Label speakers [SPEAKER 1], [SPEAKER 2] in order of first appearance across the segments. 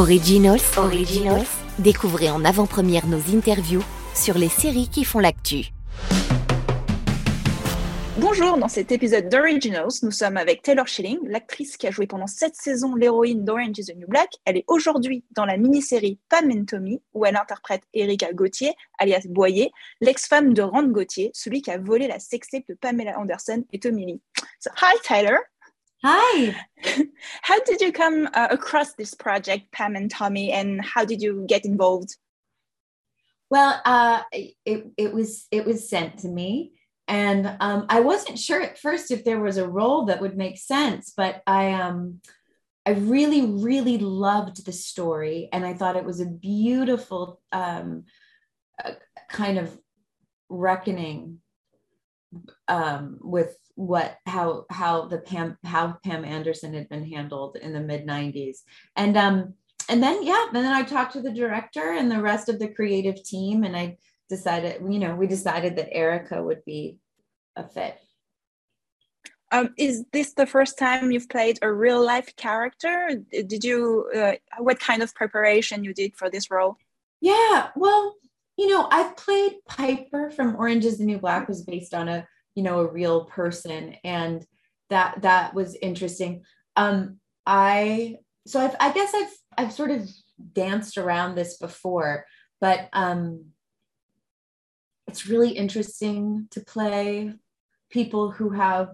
[SPEAKER 1] Originals, Originals. Découvrez en avant-première nos interviews sur les séries qui font l'actu.
[SPEAKER 2] Bonjour, dans cet épisode d'Originals, nous sommes avec Taylor Schilling, l'actrice qui a joué pendant sept saisons l'héroïne d'Orange is the New Black. Elle est aujourd'hui dans la mini-série Pam and Tommy, où elle interprète Erika Gauthier, alias Boyer, l'ex-femme de Rand Gauthier, celui qui a volé la sextape de Pamela Anderson et Tommy Lee. So, hi Tyler.
[SPEAKER 3] Hi.
[SPEAKER 2] how did you come uh, across this project, Pam and Tommy, and how did you get involved?
[SPEAKER 3] Well, uh, it it was it was sent to me, and um, I wasn't sure at first if there was a role that would make sense, but I um I really really loved the story, and I thought it was a beautiful um, kind of reckoning um, with what how how the Pam how Pam Anderson had been handled in the mid 90s and um and then yeah and then I talked to the director and the rest of the creative team and I decided you know we decided that Erica would be a fit.
[SPEAKER 2] Um, is this the first time you've played a real life character? Did you uh, what kind of preparation you did for this role?
[SPEAKER 3] Yeah well you know i've played piper from orange is the new black was based on a you know a real person and that that was interesting. Um i so I've, i guess i've i've sort of danced around this before but um it's really interesting to play people who have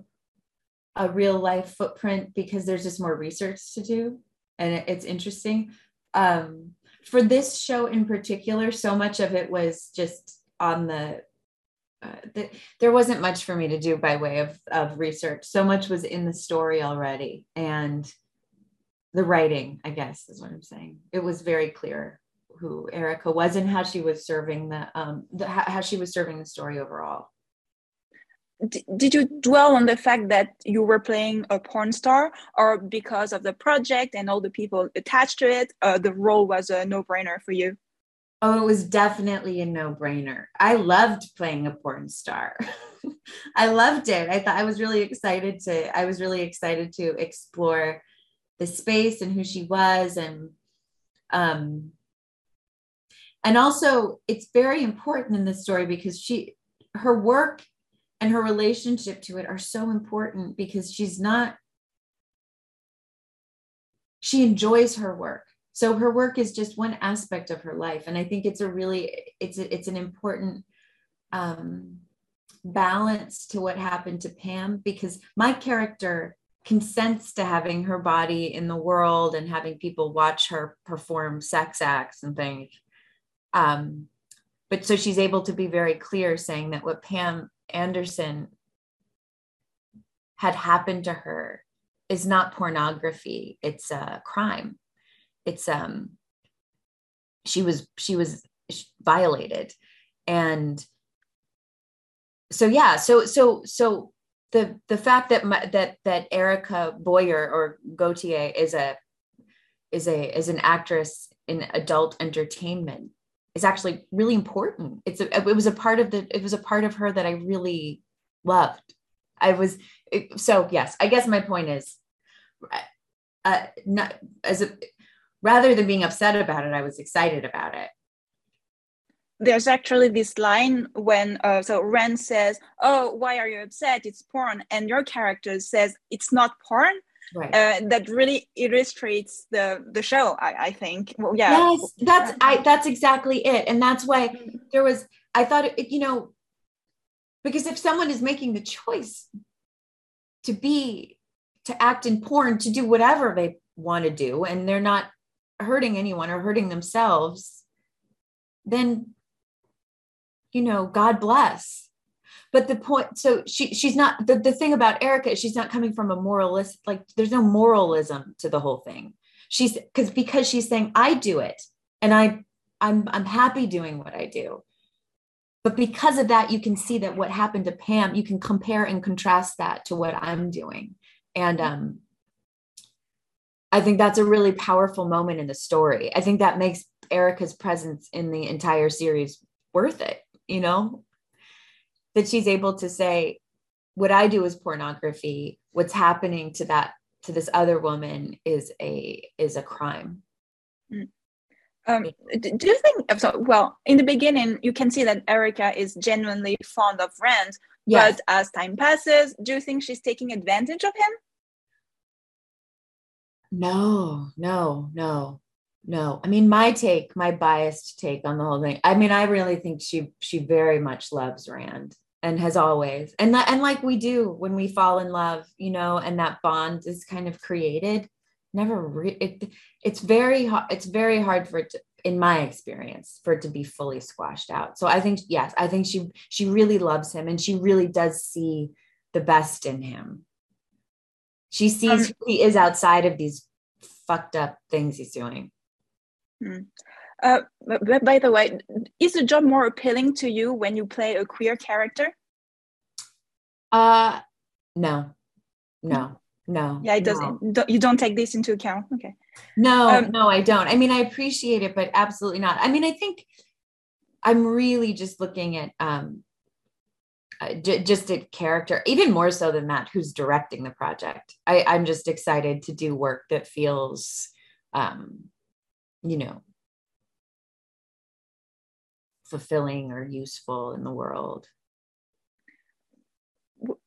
[SPEAKER 3] a real life footprint because there's just more research to do and it, it's interesting. Um for this show in particular so much of it was just on the uh, there wasn't much for me to do by way of, of research. So much was in the story already. And the writing, I guess, is what I'm saying. It was very clear who Erica was and how she was serving the, um, the how she was serving the story overall.
[SPEAKER 2] Did you dwell on the fact that you were playing a porn star or because of the project and all the people attached to it uh, the role was a no-brainer for you
[SPEAKER 3] Oh, it was definitely a no brainer. I loved playing a porn star. I loved it. I thought I was really excited to, I was really excited to explore the space and who she was. And, um, and also it's very important in this story because she, her work and her relationship to it are so important because she's not, she enjoys her work. So her work is just one aspect of her life. And i think it's a really it's a, it's an important um, balance to what happened to pam because my character consents to having her body in the world and having people watch her perform sex acts and things. Um, but so she's able to be very clear saying that what pam anderson had happened to her is not pornography it's a crime. It's um she was she was violated. And so yeah so so so the the fact that my, that that Erica Boyer or Gauthier is a is a is an actress in adult entertainment is actually really important. It's a, it was a part of the it was a part of her that I really loved. I was it, so yes. I guess my point is, uh, not as a rather than being upset about it, I was excited about it.
[SPEAKER 2] There's actually this line when uh, so Ren says, "Oh, why are you upset? It's porn," and your character says, "It's not porn." Right. Uh, that really illustrates the the show. I, I think. Well, yeah.
[SPEAKER 3] Yes, that's I. That's exactly it, and that's why mm-hmm. there was. I thought it, you know, because if someone is making the choice to be to act in porn to do whatever they want to do and they're not hurting anyone or hurting themselves, then you know, God bless. But the point, so she she's not the, the thing about Erica, she's not coming from a moralist, like there's no moralism to the whole thing. She's because because she's saying, I do it and I I'm I'm happy doing what I do. But because of that, you can see that what happened to Pam, you can compare and contrast that to what I'm doing. And um I think that's a really powerful moment in the story. I think that makes erica's presence in the entire series worth it, you know? That she's able to say, what I do is pornography. What's happening to that to this other woman is a is a crime.
[SPEAKER 2] Mm. Um, do you think so? Well, in the beginning, you can see that Erica is genuinely fond of Rand, yes. but as time passes, do you think she's taking advantage of him?
[SPEAKER 3] No, no, no, no. I mean, my take, my biased take on the whole thing. I mean, I really think she she very much loves Rand and has always, and that, and like we do when we fall in love, you know, and that bond is kind of created never re- it, it's very hard it's very hard for it to, in my experience for it to be fully squashed out. So i think yes i think she she really loves him and she really does see the best in him. She sees um, who he is outside of these fucked up things he's doing.
[SPEAKER 2] hmm. Uh, but by the way is the job more appealing to you when you play a queer character?
[SPEAKER 3] Uh no. No. No.
[SPEAKER 2] Yeah it doesn't no. you don't take this into account? Okay.
[SPEAKER 3] No um, no i don't. I mean i appreciate it but absolutely not. I mean i think i'm really just looking at um uh, j- just a character even more so than that who's directing the project. I, i'm just excited to do work that feels um you know fulfilling or useful in the world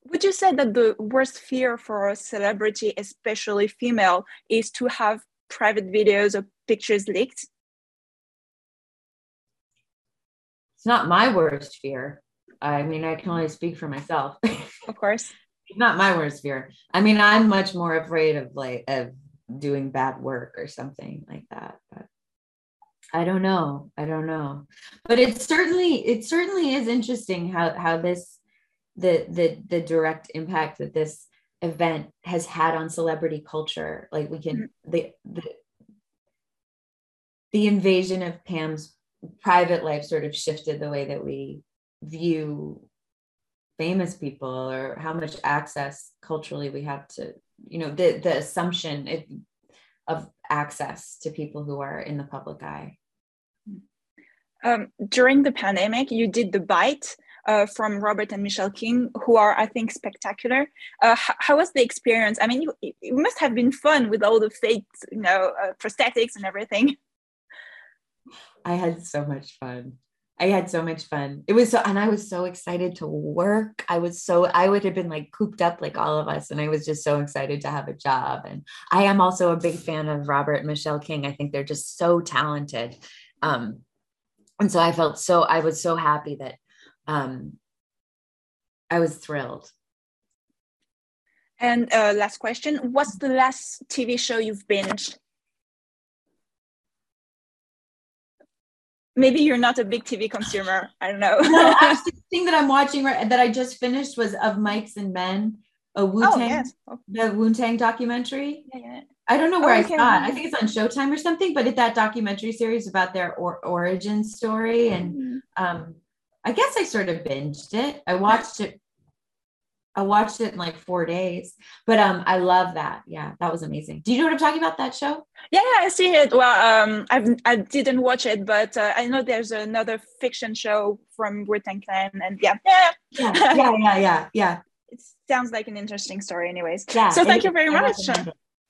[SPEAKER 2] would you say that the worst fear for a celebrity, especially female, is to have private videos or pictures leaked?
[SPEAKER 3] It's not my worst fear. I mean, I can only speak for myself.
[SPEAKER 2] Of course.
[SPEAKER 3] not my worst fear. I mean, I'm much more afraid of like of doing bad work or something like that. But I don't know. I don't know. But it certainly it certainly is interesting how how this the the the direct impact that this event has had on celebrity culture like we can mm-hmm. the the the invasion of pam's private life sort of shifted the way that we view famous people or how much access culturally we have to you know the the assumption of access to people who are in the public eye
[SPEAKER 2] um, during the pandemic you did the bite uh, from Robert and Michelle King, who are, I think, spectacular. Uh, how was the experience? I mean, it, it, must have been fun with all the fake, you know, uh, prosthetics and everything.
[SPEAKER 3] I had so much fun. I had so much fun. It was so, and I was so excited to work. I was so, I would have been like cooped up like all of us. And I was just so excited to have a job. And I am also a big fan of Robert and Michelle King. I think they're just so talented. Um, and so I felt so, I was so happy that um, I was thrilled.
[SPEAKER 2] And uh, last question What's the last TV show you've binged? Maybe you're not a big TV consumer. I don't know.
[SPEAKER 3] no, actually, the thing that I'm watching right, that I just finished was of Mics and Men, a Wu Tang, oh, yes. the Wu Tang documentary. Yeah, yeah. I don't know where oh. I saw it. I think it's on Showtime or something, but it's that documentary series about their or- origin story. And mm-hmm. um, I guess I sort of binged it. I watched it. I watched it in like four days, but um, I love that. Yeah, that was amazing. Do you know what I'm talking about? That show?
[SPEAKER 2] Yeah, I see it. Well, um, I've I didn't watch it, but uh, I know there's another fiction show from Britain Clan, and yeah,
[SPEAKER 3] yeah, yeah, yeah, yeah, yeah. yeah.
[SPEAKER 2] It sounds like an interesting story, anyways. Yeah. So thank you very much.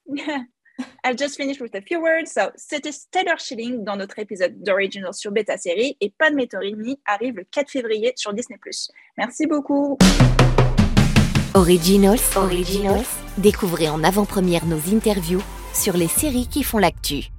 [SPEAKER 2] I've just finished with a few words. So, c'était Taylor Schilling dans notre épisode d'Originals sur Beta Série et Padme Torini arrive le 4 février sur Disney+. Merci beaucoup.
[SPEAKER 1] Originals, Originals, découvrez en avant-première nos interviews sur les séries qui font l'actu.